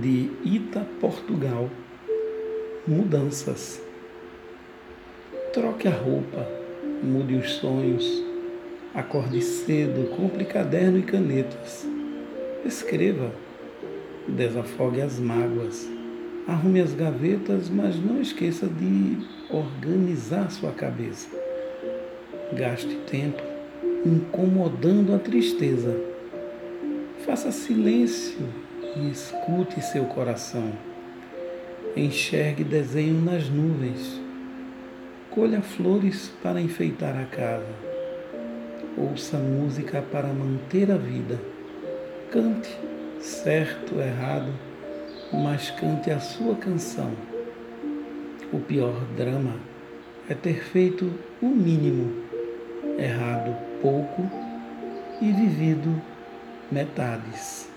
de Ita, Portugal. Mudanças. Troque a roupa, mude os sonhos, acorde cedo, compre caderno e canetas. Escreva, desafogue as mágoas, arrume as gavetas, mas não esqueça de organizar sua cabeça. Gaste tempo incomodando a tristeza. Faça silêncio e escute seu coração. Enxergue desenho nas nuvens. Colha flores para enfeitar a casa. Ouça música para manter a vida. Cante, certo errado, mas cante a sua canção. O pior drama é ter feito o mínimo, errado pouco e vivido metades.